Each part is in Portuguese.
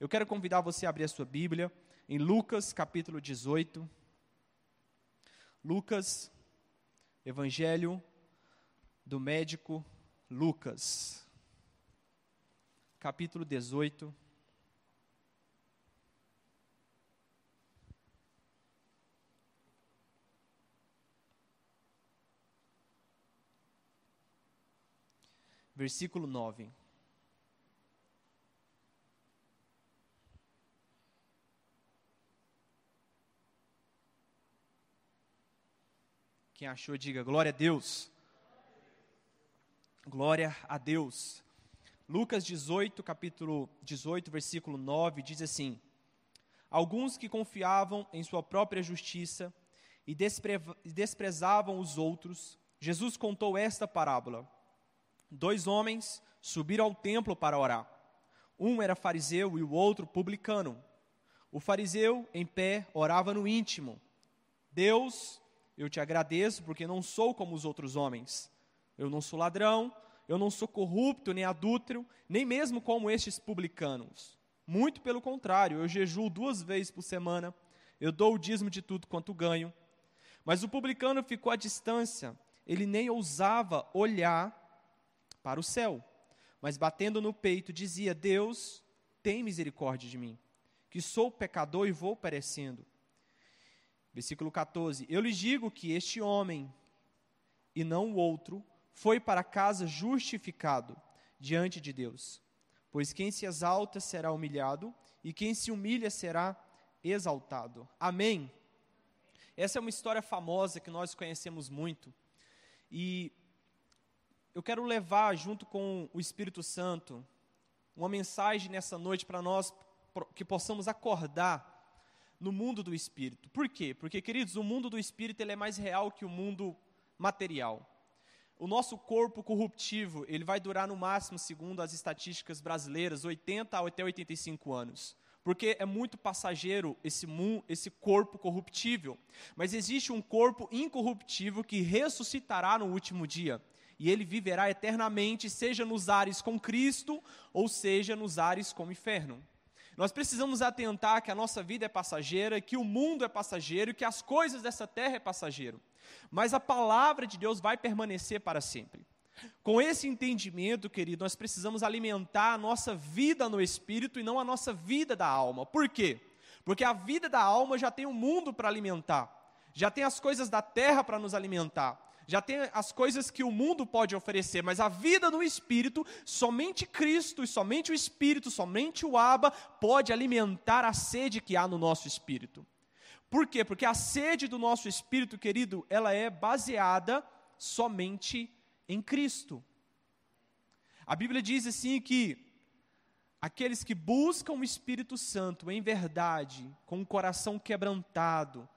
Eu quero convidar você a abrir a sua Bíblia em Lucas capítulo 18. Lucas, Evangelho do médico Lucas, capítulo 18. Versículo 9. Quem achou, diga glória a Deus. Glória a Deus. Lucas 18, capítulo 18, versículo 9, diz assim: Alguns que confiavam em sua própria justiça e despre desprezavam os outros, Jesus contou esta parábola. Dois homens subiram ao templo para orar. Um era fariseu e o outro publicano. O fariseu, em pé, orava no íntimo: Deus, eu te agradeço porque não sou como os outros homens eu não sou ladrão, eu não sou corrupto, nem adúltero, nem mesmo como estes publicanos. Muito pelo contrário, eu jejuo duas vezes por semana, eu dou o dízimo de tudo quanto ganho. Mas o publicano ficou à distância, ele nem ousava olhar para o céu, mas batendo no peito dizia: Deus, tem misericórdia de mim, que sou pecador e vou perecendo. Versículo 14: Eu lhes digo que este homem, e não o outro, foi para casa justificado diante de Deus. Pois quem se exalta será humilhado, e quem se humilha será exaltado. Amém? Essa é uma história famosa que nós conhecemos muito. E eu quero levar, junto com o Espírito Santo, uma mensagem nessa noite para nós, que possamos acordar no mundo do Espírito. Por quê? Porque, queridos, o mundo do Espírito ele é mais real que o mundo material. O nosso corpo corruptivo, ele vai durar no máximo, segundo as estatísticas brasileiras, 80 até 85 anos. Porque é muito passageiro esse, esse corpo corruptível. Mas existe um corpo incorruptível que ressuscitará no último dia. E ele viverá eternamente, seja nos ares com Cristo, ou seja nos ares com o inferno. Nós precisamos atentar que a nossa vida é passageira, que o mundo é passageiro, que as coisas dessa terra é passageiro mas a palavra de Deus vai permanecer para sempre. Com esse entendimento, querido, nós precisamos alimentar a nossa vida no espírito e não a nossa vida da alma. Por quê? Porque a vida da alma já tem o um mundo para alimentar, já tem as coisas da terra para nos alimentar, já tem as coisas que o mundo pode oferecer, mas a vida no espírito, somente Cristo e somente o espírito, somente o Abba pode alimentar a sede que há no nosso espírito. Por quê? Porque a sede do nosso espírito, querido, ela é baseada somente em Cristo. A Bíblia diz assim que aqueles que buscam o Espírito Santo em verdade, com o coração quebrantado,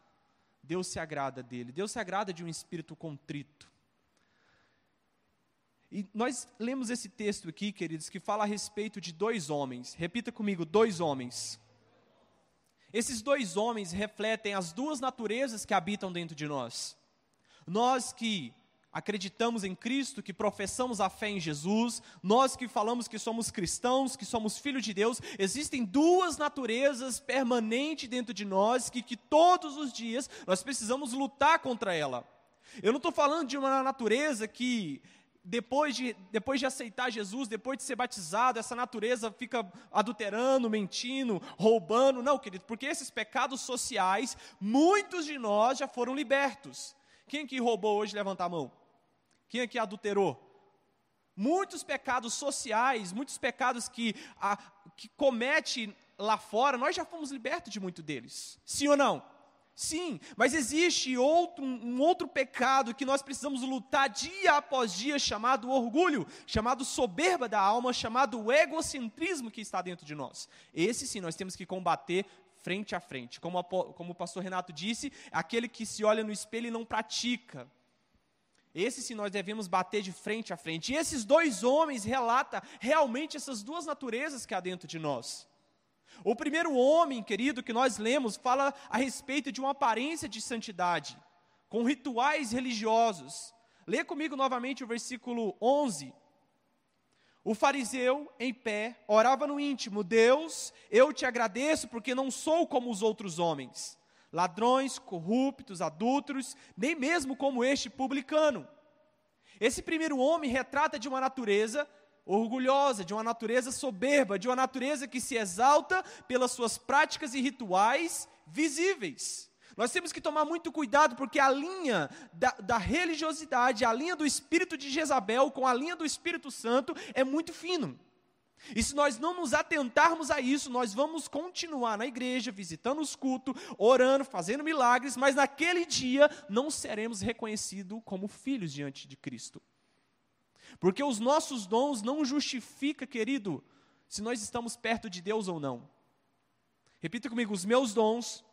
Deus se agrada dele. Deus se agrada de um espírito contrito. E nós lemos esse texto aqui, queridos, que fala a respeito de dois homens. Repita comigo: dois homens. Esses dois homens refletem as duas naturezas que habitam dentro de nós. Nós que acreditamos em Cristo, que professamos a fé em Jesus, nós que falamos que somos cristãos, que somos filhos de Deus, existem duas naturezas permanentes dentro de nós que, que todos os dias nós precisamos lutar contra ela. Eu não estou falando de uma natureza que depois de, depois de aceitar Jesus, depois de ser batizado, essa natureza fica adulterando, mentindo, roubando. Não, querido, porque esses pecados sociais, muitos de nós já foram libertos. Quem aqui roubou hoje, levanta a mão. Quem aqui adulterou? Muitos pecados sociais, muitos pecados que, a, que comete lá fora, nós já fomos libertos de muito deles. Sim ou não? Sim, mas existe outro, um outro pecado que nós precisamos lutar dia após dia, chamado orgulho, chamado soberba da alma, chamado egocentrismo que está dentro de nós. Esse sim nós temos que combater frente a frente. Como, a, como o pastor Renato disse, aquele que se olha no espelho e não pratica. Esse sim nós devemos bater de frente a frente. E esses dois homens relatam realmente essas duas naturezas que há dentro de nós. O primeiro homem, querido, que nós lemos, fala a respeito de uma aparência de santidade, com rituais religiosos. Lê comigo novamente o versículo 11. o fariseu, em pé, orava no íntimo: Deus, eu te agradeço porque não sou como os outros homens, ladrões, corruptos, adúlteros, nem mesmo como este publicano. Esse primeiro homem retrata de uma natureza orgulhosa, de uma natureza soberba, de uma natureza que se exalta pelas suas práticas e rituais visíveis. Nós temos que tomar muito cuidado, porque a linha da, da, religiosidade, a linha do espírito de Jezabel com a linha do Espírito Santo é muito fino. E se nós não nos atentarmos a isso, nós vamos continuar na igreja, visitando os cultos, orando, fazendo milagres, mas naquele dia não seremos reconhecidos como filhos diante de Cristo. Porque os nossos dons não justificam, querido, se nós estamos perto de Deus ou não. Repita comigo: os meus dons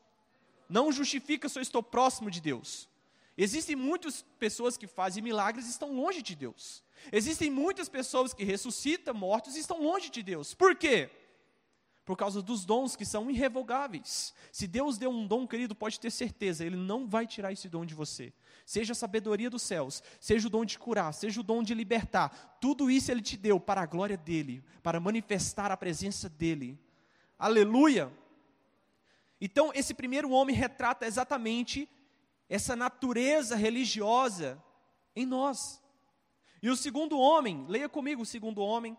não justifica se eu estou próximo de Deus. Existem muitas pessoas que fazem milagres e estão longe de Deus. Existem muitas pessoas que ressuscitam mortos e estão longe de Deus. Por quê? Por causa dos dons que são irrevogáveis. Se Deus deu um dom, querido, pode ter certeza, Ele não vai tirar esse dom de você. Seja a sabedoria dos céus, seja o dom de curar, seja o dom de libertar, tudo isso Ele te deu para a glória dEle, para manifestar a presença dEle. Aleluia! Então, esse primeiro homem retrata exatamente essa natureza religiosa em nós. E o segundo homem, leia comigo o segundo homem,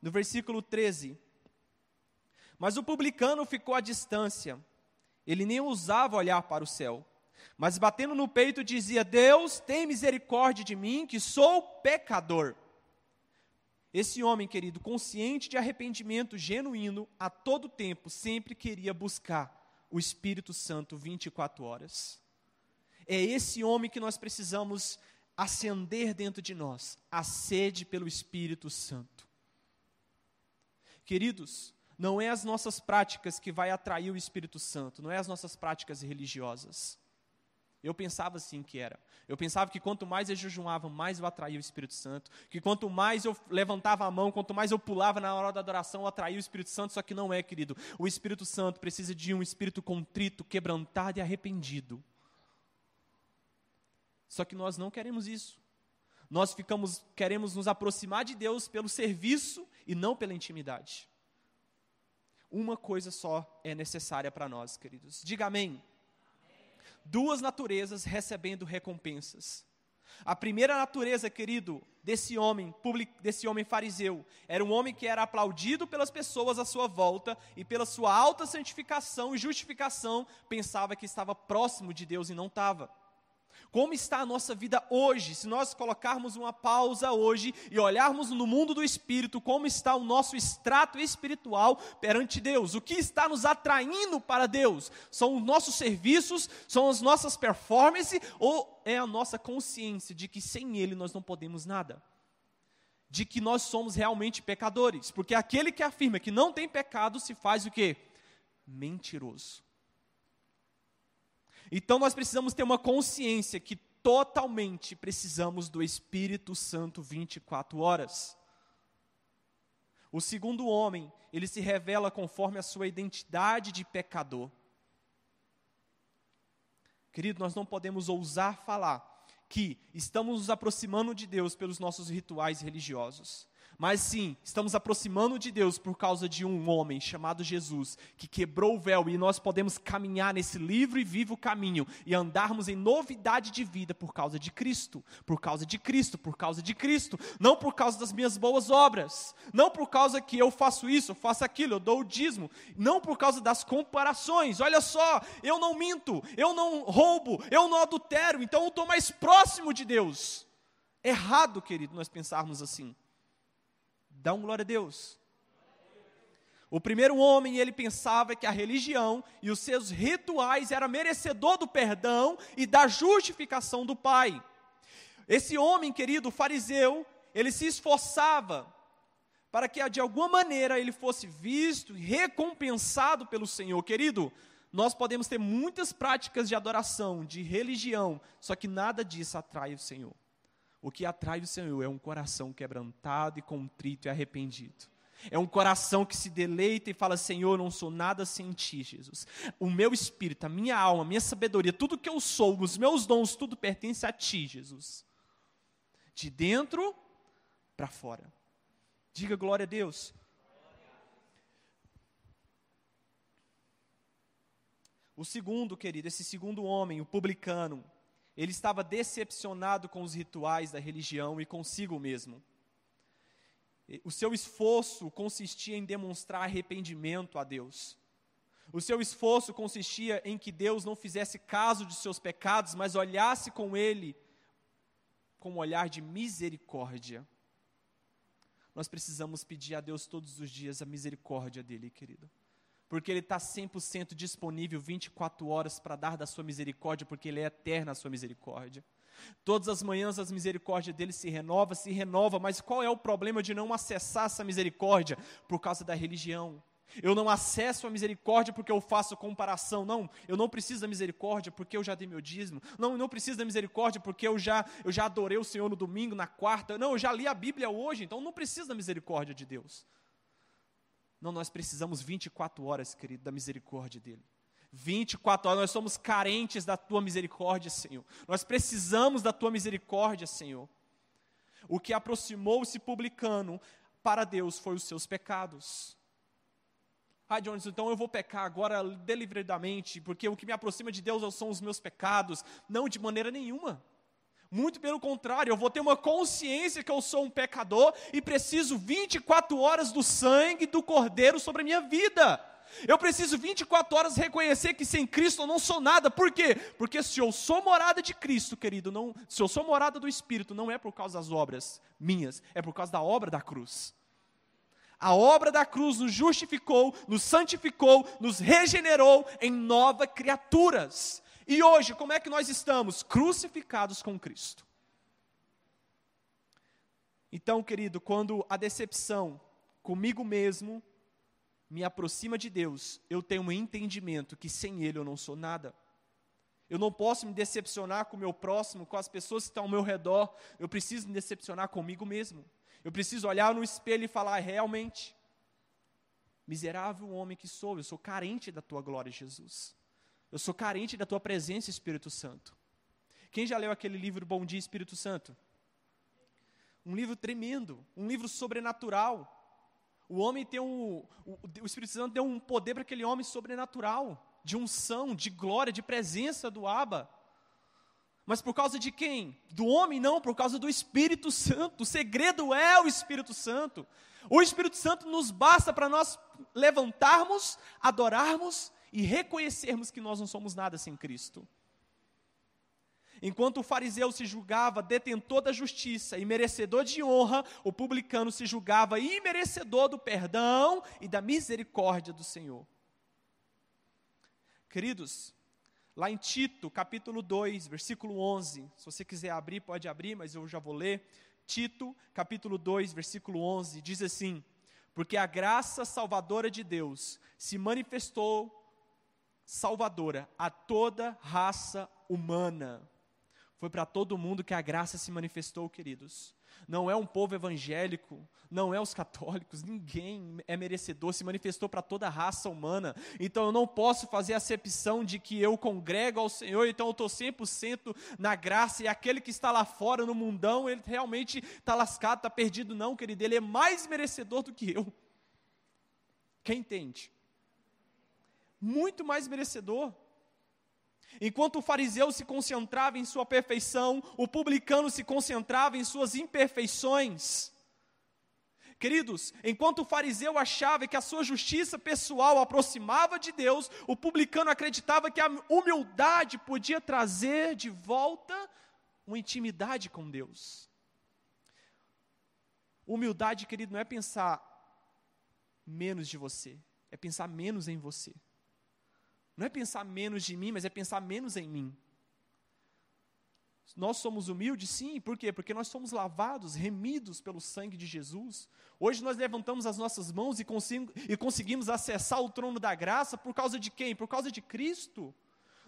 no versículo 13. Mas o publicano ficou à distância, ele nem ousava olhar para o céu, mas batendo no peito dizia: Deus, tem misericórdia de mim, que sou pecador. Esse homem, querido, consciente de arrependimento genuíno, a todo tempo, sempre queria buscar o Espírito Santo 24 horas. É esse homem que nós precisamos acender dentro de nós, a sede pelo Espírito Santo. Queridos, não é as nossas práticas que vai atrair o Espírito Santo, não é as nossas práticas religiosas. Eu pensava assim que era. Eu pensava que quanto mais eu jejuava, mais eu atraía o Espírito Santo. Que quanto mais eu levantava a mão, quanto mais eu pulava na hora da adoração, eu atraía o Espírito Santo. Só que não é, querido. O Espírito Santo precisa de um espírito contrito, quebrantado e arrependido. Só que nós não queremos isso. Nós ficamos, queremos nos aproximar de Deus pelo serviço e não pela intimidade. Uma coisa só é necessária para nós, queridos. Diga amém duas naturezas recebendo recompensas. A primeira natureza, querido, desse homem, desse homem fariseu, era um homem que era aplaudido pelas pessoas à sua volta e pela sua alta santificação e justificação, pensava que estava próximo de Deus e não estava. Como está a nossa vida hoje? Se nós colocarmos uma pausa hoje e olharmos no mundo do espírito, como está o nosso extrato espiritual perante Deus? O que está nos atraindo para Deus? São os nossos serviços, são as nossas performances ou é a nossa consciência de que sem Ele nós não podemos nada? De que nós somos realmente pecadores? Porque aquele que afirma que não tem pecado se faz o quê? Mentiroso. Então nós precisamos ter uma consciência que totalmente precisamos do Espírito Santo 24 horas. O segundo homem, ele se revela conforme a sua identidade de pecador. Querido, nós não podemos ousar falar que estamos nos aproximando de Deus pelos nossos rituais religiosos. Mas sim, estamos aproximando de Deus por causa de um homem chamado Jesus, que quebrou o véu e nós podemos caminhar nesse livre e vivo caminho e andarmos em novidade de vida por causa de Cristo, por causa de Cristo, por causa de Cristo, não por causa das minhas boas obras, não por causa que eu faço isso, eu faço aquilo, eu dou o dízimo, não por causa das comparações. Olha só, eu não minto, eu não roubo, eu não adultero, então eu estou mais próximo de Deus. Errado, querido, nós pensarmos assim. Dá um glória a Deus. O primeiro homem, ele pensava que a religião e os seus rituais era merecedor do perdão e da justificação do Pai. Esse homem, querido, fariseu, ele se esforçava para que de alguma maneira ele fosse visto e recompensado pelo Senhor. Querido, nós podemos ter muitas práticas de adoração, de religião, só que nada disso atrai o Senhor. O que atrai o Senhor é um coração quebrantado e contrito e arrependido. É um coração que se deleita e fala: Senhor, não sou nada sem ti, Jesus. O meu espírito, a minha alma, a minha sabedoria, tudo que eu sou, os meus dons, tudo pertence a ti, Jesus. De dentro para fora. Diga glória a Deus. O segundo, querido, esse segundo homem, o publicano, ele estava decepcionado com os rituais da religião e consigo mesmo. O seu esforço consistia em demonstrar arrependimento a Deus. O seu esforço consistia em que Deus não fizesse caso de seus pecados, mas olhasse com ele com um olhar de misericórdia. Nós precisamos pedir a Deus todos os dias a misericórdia dele, querido porque Ele está 100% disponível 24 horas para dar da sua misericórdia, porque Ele é eterna a sua misericórdia. Todas as manhãs as misericórdias dele se renova, se renova, mas qual é o problema de não acessar essa misericórdia? Por causa da religião. Eu não acesso a misericórdia porque eu faço comparação. Não, eu não preciso da misericórdia porque eu já dei meu dízimo. Não, eu não preciso da misericórdia porque eu já, eu já adorei o Senhor no domingo, na quarta. Não, eu já li a Bíblia hoje, então não preciso da misericórdia de Deus. Não, nós precisamos 24 horas, querido, da misericórdia dEle. 24 horas, nós somos carentes da tua misericórdia, Senhor. Nós precisamos da tua misericórdia, Senhor. O que aproximou esse publicano para Deus foi os seus pecados. Ah, Jones, então eu vou pecar agora deliberadamente, porque o que me aproxima de Deus são os meus pecados. Não, de maneira nenhuma. Muito pelo contrário, eu vou ter uma consciência que eu sou um pecador e preciso 24 horas do sangue do Cordeiro sobre a minha vida. Eu preciso 24 horas reconhecer que sem Cristo eu não sou nada. Por quê? Porque se eu sou morada de Cristo, querido, não, se eu sou morada do Espírito, não é por causa das obras minhas, é por causa da obra da cruz. A obra da cruz nos justificou, nos santificou, nos regenerou em novas criaturas. E hoje, como é que nós estamos? Crucificados com Cristo. Então, querido, quando a decepção comigo mesmo me aproxima de Deus, eu tenho um entendimento que sem Ele eu não sou nada. Eu não posso me decepcionar com o meu próximo, com as pessoas que estão ao meu redor. Eu preciso me decepcionar comigo mesmo. Eu preciso olhar no espelho e falar: realmente, miserável homem que sou, eu sou carente da tua glória, Jesus. Eu sou carente da tua presença, Espírito Santo. Quem já leu aquele livro Bom Dia, Espírito Santo? Um livro tremendo, um livro sobrenatural. O homem tem um. O, o Espírito Santo deu um poder para aquele homem sobrenatural, de unção, de glória, de presença do Abba. Mas por causa de quem? Do homem, não, por causa do Espírito Santo. O segredo é o Espírito Santo. O Espírito Santo nos basta para nós levantarmos, adorarmos e reconhecermos que nós não somos nada sem Cristo. Enquanto o fariseu se julgava detentor da justiça e merecedor de honra, o publicano se julgava imerecedor do perdão e da misericórdia do Senhor. Queridos, lá em Tito, capítulo 2, versículo 11, se você quiser abrir, pode abrir, mas eu já vou ler. Tito, capítulo 2, versículo 11, diz assim: Porque a graça salvadora de Deus se manifestou salvadora a toda raça humana. Foi para todo mundo que a graça se manifestou, queridos. Não é um povo evangélico, não é os católicos, ninguém é merecedor, se manifestou para toda a raça humana. Então eu não posso fazer acepção de que eu congrego ao Senhor, então eu estou 100% na graça, e aquele que está lá fora no mundão, ele realmente está lascado, está perdido. Não, querido, ele é mais merecedor do que eu. Quem entende? Muito mais merecedor. Enquanto o fariseu se concentrava em sua perfeição, o publicano se concentrava em suas imperfeições. Queridos, enquanto o fariseu achava que a sua justiça pessoal aproximava de Deus, o publicano acreditava que a humildade podia trazer de volta uma intimidade com Deus. Humildade, querido, não é pensar menos de você, é pensar menos em você. Não é pensar menos de mim, mas é pensar menos em mim. Nós somos humildes, sim, por quê? Porque nós somos lavados, remidos pelo sangue de Jesus. Hoje nós levantamos as nossas mãos e, e conseguimos acessar o trono da graça por causa de quem? Por causa de Cristo.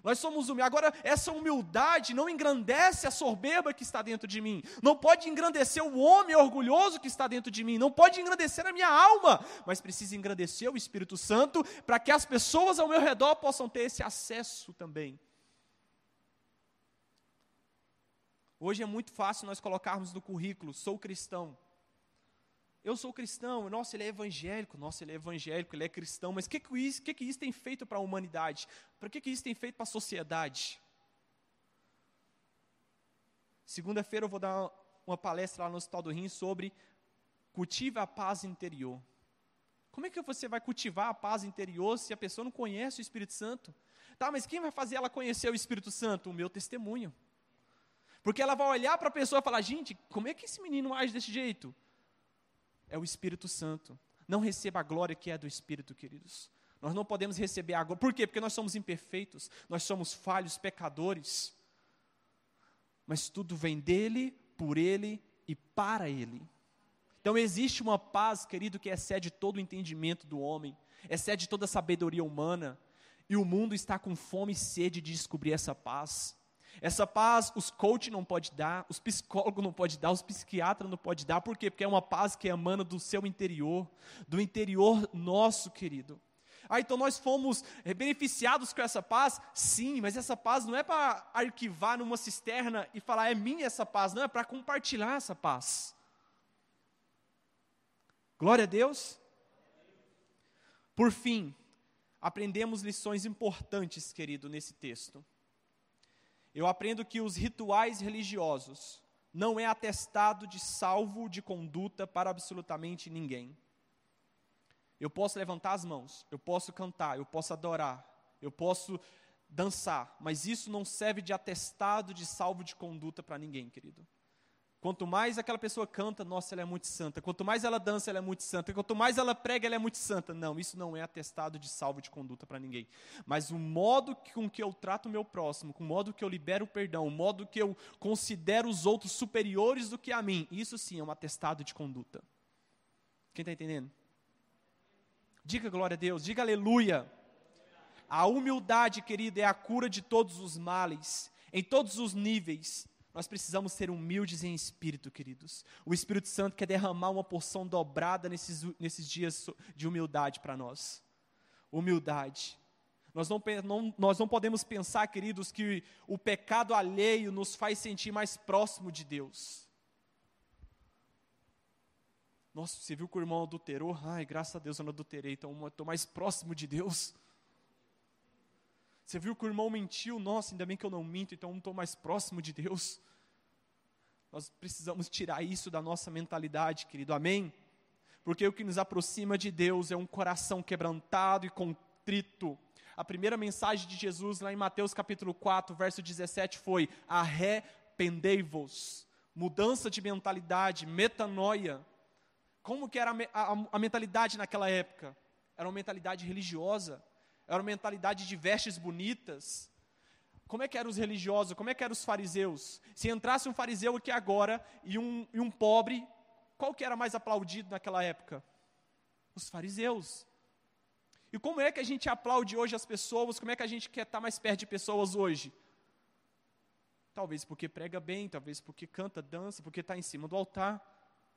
Nós somos humildes. Agora, essa humildade não engrandece a soberba que está dentro de mim. Não pode engrandecer o homem orgulhoso que está dentro de mim. Não pode engrandecer a minha alma. Mas precisa engrandecer o Espírito Santo para que as pessoas ao meu redor possam ter esse acesso também. Hoje é muito fácil nós colocarmos no currículo: sou cristão. Eu sou cristão, nossa, ele é evangélico, nossa, ele é evangélico, ele é cristão, mas o que, que, isso, que, que isso tem feito para a humanidade? Para que, que isso tem feito para a sociedade? Segunda-feira eu vou dar uma palestra lá no Hospital do Rim sobre cultive a paz interior. Como é que você vai cultivar a paz interior se a pessoa não conhece o Espírito Santo? Tá, mas quem vai fazer ela conhecer o Espírito Santo? O meu testemunho. Porque ela vai olhar para a pessoa e falar: gente, como é que esse menino age desse jeito? É o Espírito Santo. Não receba a glória que é do Espírito, queridos. Nós não podemos receber a glória. Por quê? Porque nós somos imperfeitos, nós somos falhos, pecadores. Mas tudo vem dele, por ele e para ele. Então existe uma paz, querido, que excede todo o entendimento do homem, excede toda a sabedoria humana. E o mundo está com fome e sede de descobrir essa paz. Essa paz os coach não pode dar, os psicólogos não pode dar, os psiquiatras não pode dar. Por quê? Porque é uma paz que emana do seu interior, do interior nosso, querido. Ah, então nós fomos beneficiados com essa paz? Sim, mas essa paz não é para arquivar numa cisterna e falar é minha essa paz, não, é para compartilhar essa paz. Glória a Deus. Por fim, aprendemos lições importantes, querido, nesse texto. Eu aprendo que os rituais religiosos não é atestado de salvo de conduta para absolutamente ninguém. Eu posso levantar as mãos, eu posso cantar, eu posso adorar, eu posso dançar, mas isso não serve de atestado de salvo de conduta para ninguém, querido. Quanto mais aquela pessoa canta, nossa, ela é muito santa. Quanto mais ela dança, ela é muito santa. Quanto mais ela prega, ela é muito santa. Não, isso não é atestado de salvo de conduta para ninguém. Mas o modo com que eu trato o meu próximo, com o modo que eu libero o perdão, o modo que eu considero os outros superiores do que a mim, isso sim é um atestado de conduta. Quem está entendendo? Diga glória a Deus, diga aleluia. A humildade, querida, é a cura de todos os males, em todos os níveis nós precisamos ser humildes em espírito, queridos. O Espírito Santo quer derramar uma porção dobrada nesses, nesses dias de humildade para nós. Humildade. Nós não, não, nós não podemos pensar, queridos, que o pecado alheio nos faz sentir mais próximo de Deus. Nossa, você viu que o irmão adulterou? Ai, graças a Deus eu não adulterei, então estou mais próximo de Deus. Você viu que o irmão mentiu? Nossa, ainda bem que eu não minto, então não estou mais próximo de Deus. Nós precisamos tirar isso da nossa mentalidade, querido, amém? Porque o que nos aproxima de Deus é um coração quebrantado e contrito. A primeira mensagem de Jesus, lá em Mateus capítulo 4, verso 17, foi: arrependei-vos. Mudança de mentalidade, metanoia. Como que era a, a, a mentalidade naquela época? Era uma mentalidade religiosa era uma mentalidade de vestes bonitas. Como é que eram os religiosos? Como é que eram os fariseus? Se entrasse um fariseu aqui agora e um, e um pobre, qual que era mais aplaudido naquela época? Os fariseus. E como é que a gente aplaude hoje as pessoas? Como é que a gente quer estar mais perto de pessoas hoje? Talvez porque prega bem, talvez porque canta, dança, porque está em cima do altar,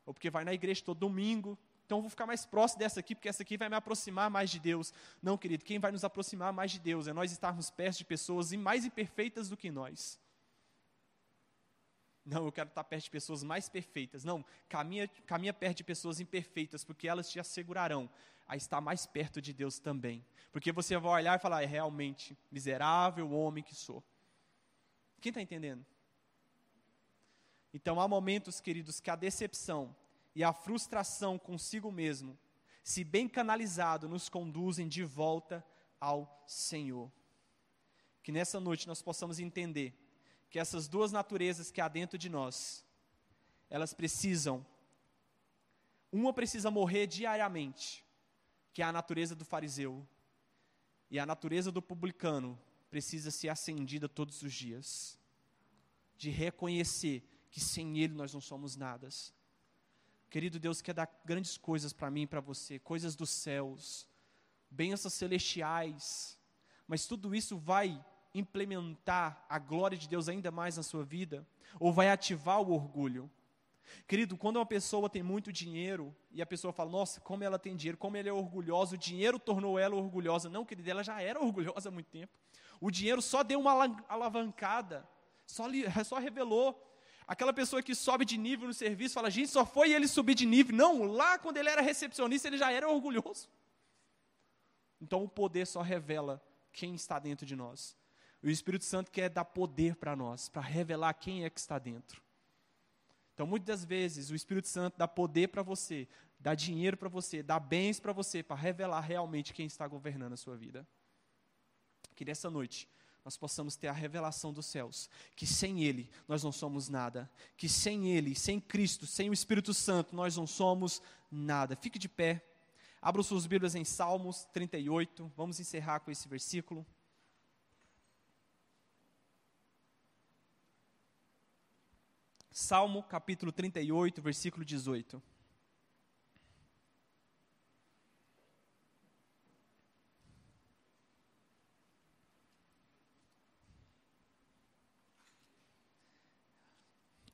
ou porque vai na igreja todo domingo, então eu vou ficar mais próximo dessa aqui, porque essa aqui vai me aproximar mais de Deus. Não, querido, quem vai nos aproximar mais de Deus é nós estarmos perto de pessoas mais imperfeitas do que nós. Não, eu quero estar perto de pessoas mais perfeitas. Não, caminha, caminha perto de pessoas imperfeitas, porque elas te assegurarão a estar mais perto de Deus também. Porque você vai olhar e falar, é realmente miserável homem que sou. Quem está entendendo? Então há momentos, queridos, que a decepção e a frustração consigo mesmo, se bem canalizado, nos conduzem de volta ao Senhor. Que nessa noite nós possamos entender que essas duas naturezas que há dentro de nós, elas precisam, uma precisa morrer diariamente, que é a natureza do fariseu, e a natureza do publicano precisa ser acendida todos os dias, de reconhecer que sem Ele nós não somos nada Querido Deus, quer dar grandes coisas para mim e para você, coisas dos céus, bênçãos celestiais, mas tudo isso vai implementar a glória de Deus ainda mais na sua vida? Ou vai ativar o orgulho? Querido, quando uma pessoa tem muito dinheiro e a pessoa fala, nossa, como ela tem dinheiro, como ela é orgulhosa, o dinheiro tornou ela orgulhosa. Não, querida, ela já era orgulhosa há muito tempo. O dinheiro só deu uma alavancada, só, só revelou Aquela pessoa que sobe de nível no serviço, fala, gente, só foi ele subir de nível. Não, lá quando ele era recepcionista, ele já era orgulhoso. Então o poder só revela quem está dentro de nós. O Espírito Santo quer dar poder para nós, para revelar quem é que está dentro. Então, muitas das vezes, o Espírito Santo dá poder para você, dá dinheiro para você, dá bens para você, para revelar realmente quem está governando a sua vida. Que nessa noite nós possamos ter a revelação dos céus, que sem Ele nós não somos nada, que sem Ele, sem Cristo, sem o Espírito Santo, nós não somos nada. Fique de pé, abra suas Bíblias em Salmos 38, vamos encerrar com esse versículo. Salmo capítulo 38, versículo 18.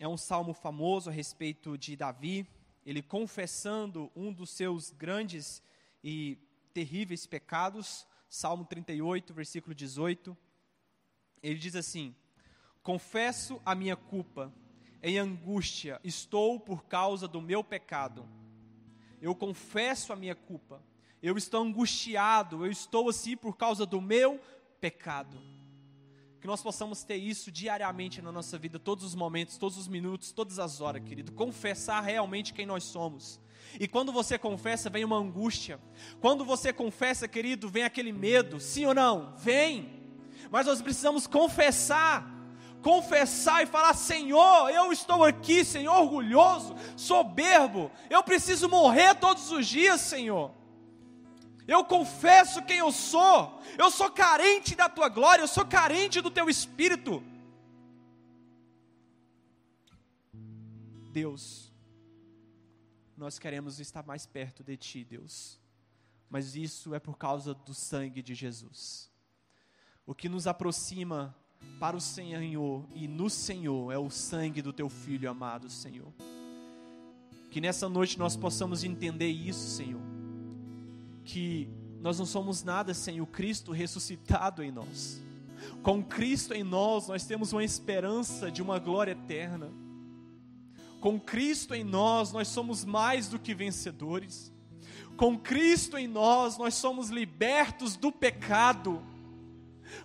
É um salmo famoso a respeito de Davi, ele confessando um dos seus grandes e terríveis pecados, Salmo 38, versículo 18. Ele diz assim: Confesso a minha culpa em angústia, estou por causa do meu pecado. Eu confesso a minha culpa. Eu estou angustiado, eu estou assim por causa do meu pecado. Que nós possamos ter isso diariamente na nossa vida, todos os momentos, todos os minutos, todas as horas, querido. Confessar realmente quem nós somos. E quando você confessa, vem uma angústia. Quando você confessa, querido, vem aquele medo. Sim ou não? Vem. Mas nós precisamos confessar confessar e falar: Senhor, eu estou aqui, Senhor, orgulhoso, soberbo, eu preciso morrer todos os dias, Senhor. Eu confesso quem eu sou, eu sou carente da tua glória, eu sou carente do teu espírito. Deus, nós queremos estar mais perto de ti, Deus, mas isso é por causa do sangue de Jesus. O que nos aproxima para o Senhor e no Senhor é o sangue do teu filho amado, Senhor. Que nessa noite nós possamos entender isso, Senhor. Que nós não somos nada sem o Cristo ressuscitado em nós. Com Cristo em nós, nós temos uma esperança de uma glória eterna. Com Cristo em nós, nós somos mais do que vencedores. Com Cristo em nós, nós somos libertos do pecado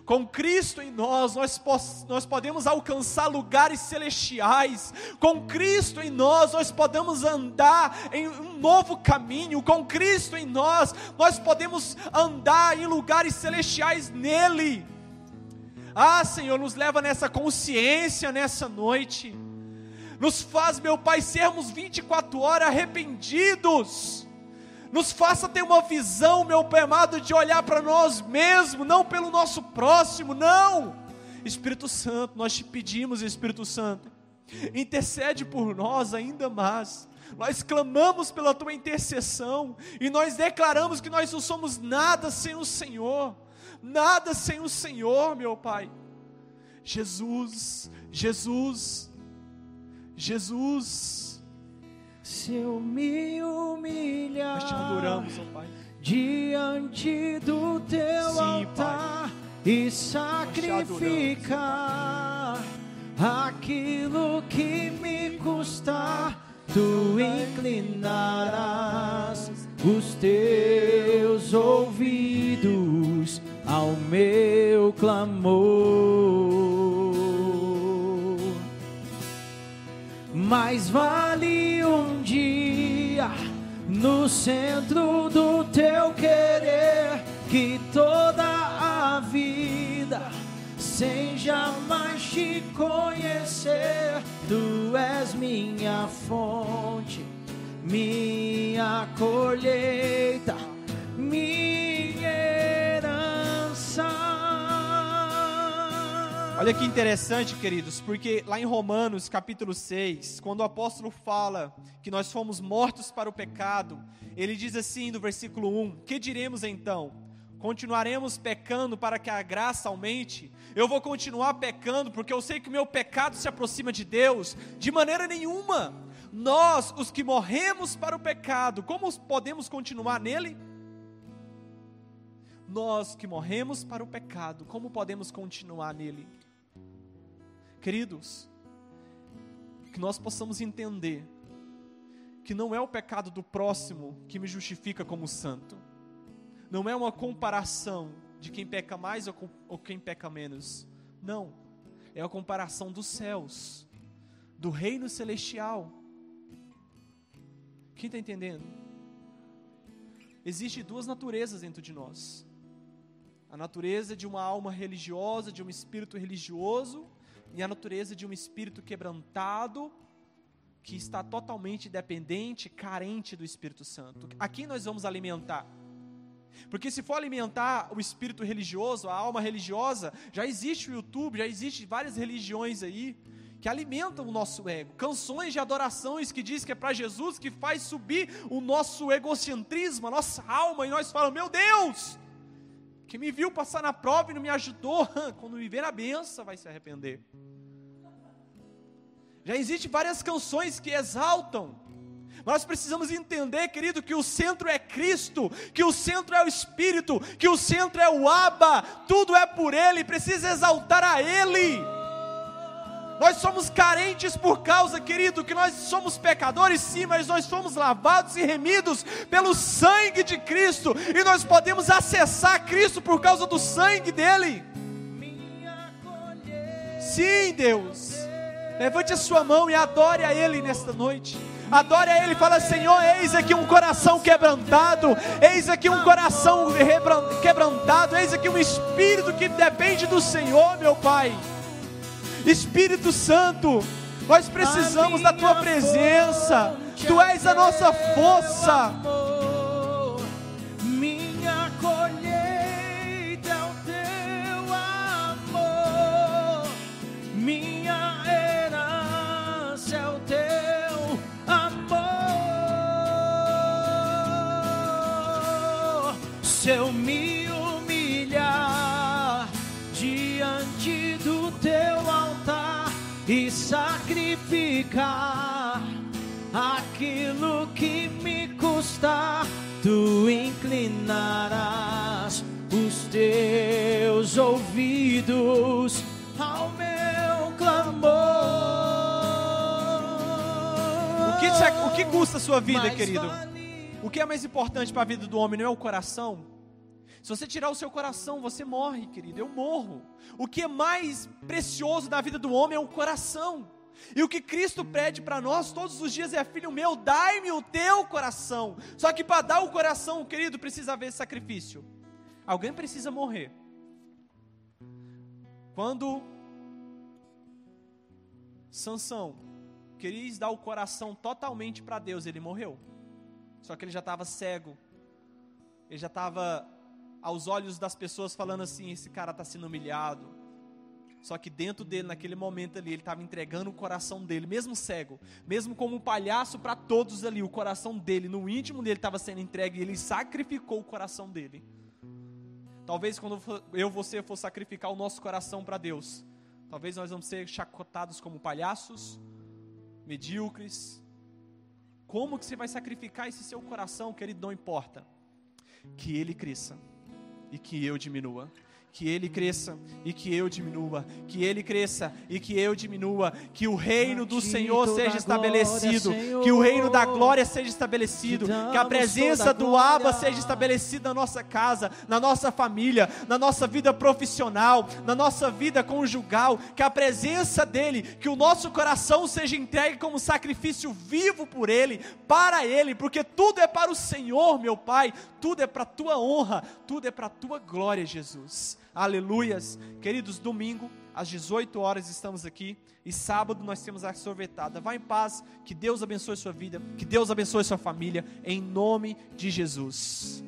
com Cristo em nós, nós, nós podemos alcançar lugares celestiais. Com Cristo em nós, nós podemos andar em um novo caminho. Com Cristo em nós, nós podemos andar em lugares celestiais nele. Ah, Senhor, nos leva nessa consciência nessa noite. Nos faz, meu Pai, sermos 24 horas arrependidos nos faça ter uma visão, meu Pai amado, de olhar para nós mesmos, não pelo nosso próximo, não. Espírito Santo, nós te pedimos, Espírito Santo, intercede por nós ainda mais. Nós clamamos pela tua intercessão e nós declaramos que nós não somos nada sem o Senhor, nada sem o Senhor, meu Pai. Jesus, Jesus, Jesus se eu me humilhar, nós te adoramos, oh Pai. diante do teu Sim, altar pai. e sacrificar aquilo que me custar, tu inclinarás os teus ouvidos ao meu clamor. Mais vale no centro do teu querer que toda a vida sem jamais te conhecer. Tu és minha fonte, minha colheita, minha Olha que interessante, queridos, porque lá em Romanos capítulo 6, quando o apóstolo fala que nós fomos mortos para o pecado, ele diz assim no versículo 1: Que diremos então? Continuaremos pecando para que a graça aumente? Eu vou continuar pecando porque eu sei que o meu pecado se aproxima de Deus? De maneira nenhuma. Nós, os que morremos para o pecado, como podemos continuar nele? Nós que morremos para o pecado, como podemos continuar nele? Queridos, que nós possamos entender que não é o pecado do próximo que me justifica como santo, não é uma comparação de quem peca mais ou quem peca menos, não, é a comparação dos céus, do reino celestial. Quem está entendendo? Existem duas naturezas dentro de nós: a natureza de uma alma religiosa, de um espírito religioso, e a natureza de um espírito quebrantado, que está totalmente dependente, carente do Espírito Santo. A quem nós vamos alimentar? Porque se for alimentar o espírito religioso, a alma religiosa, já existe o YouTube, já existe várias religiões aí que alimentam o nosso ego. Canções de adorações que diz que é para Jesus que faz subir o nosso egocentrismo, a nossa alma e nós falamos: "Meu Deus, que me viu passar na prova e não me ajudou, quando me ver na benção vai se arrepender". Já existem várias canções que exaltam. Nós precisamos entender, querido, que o centro é Cristo, que o centro é o Espírito, que o centro é o Abba, tudo é por Ele, precisa exaltar a Ele. Nós somos carentes por causa, querido, que nós somos pecadores, sim, mas nós somos lavados e remidos pelo sangue de Cristo, e nós podemos acessar Cristo por causa do sangue dele. Sim, Deus. Levante a sua mão e adore a Ele nesta noite. Adore a Ele, fala: Senhor, eis aqui um coração quebrantado, eis aqui um coração quebrantado, eis aqui um espírito que depende do Senhor, meu Pai. Espírito Santo, nós precisamos da Tua presença, Tu és a nossa força. Aquilo que me custar, tu inclinarás os teus ouvidos ao meu clamor. O que, o que custa a sua vida, querido? O que é mais importante para a vida do homem não é o coração? Se você tirar o seu coração, você morre, querido. Eu morro. O que é mais precioso da vida do homem é o coração. E o que Cristo pede para nós todos os dias é: Filho meu, dai-me o teu coração. Só que para dar o coração, querido, precisa haver sacrifício. Alguém precisa morrer. Quando Sansão queria dar o coração totalmente para Deus, ele morreu. Só que ele já estava cego. Ele já estava aos olhos das pessoas falando assim: esse cara está sendo humilhado. Só que dentro dele, naquele momento ali, ele estava entregando o coração dele, mesmo cego, mesmo como um palhaço para todos ali, o coração dele, no íntimo dele estava sendo entregue e ele sacrificou o coração dele. Talvez quando eu você for sacrificar o nosso coração para Deus, talvez nós vamos ser chacotados como palhaços, medíocres, como que você vai sacrificar esse seu coração, querido? Não importa. Que ele cresça e que eu diminua que ele cresça e que eu diminua, que ele cresça e que eu diminua, que o reino do Senhor seja estabelecido, que o reino da glória seja estabelecido, que a presença do Abba seja estabelecida na nossa casa, na nossa família, na nossa vida profissional, na nossa vida conjugal, que a presença dele, que o nosso coração seja entregue como sacrifício vivo por ele, para ele, porque tudo é para o Senhor, meu Pai, tudo é para a tua honra, tudo é para a tua glória, Jesus. Aleluias. Queridos, domingo, às 18 horas estamos aqui. E sábado nós temos a sorvetada. Vá em paz. Que Deus abençoe sua vida. Que Deus abençoe sua família. Em nome de Jesus.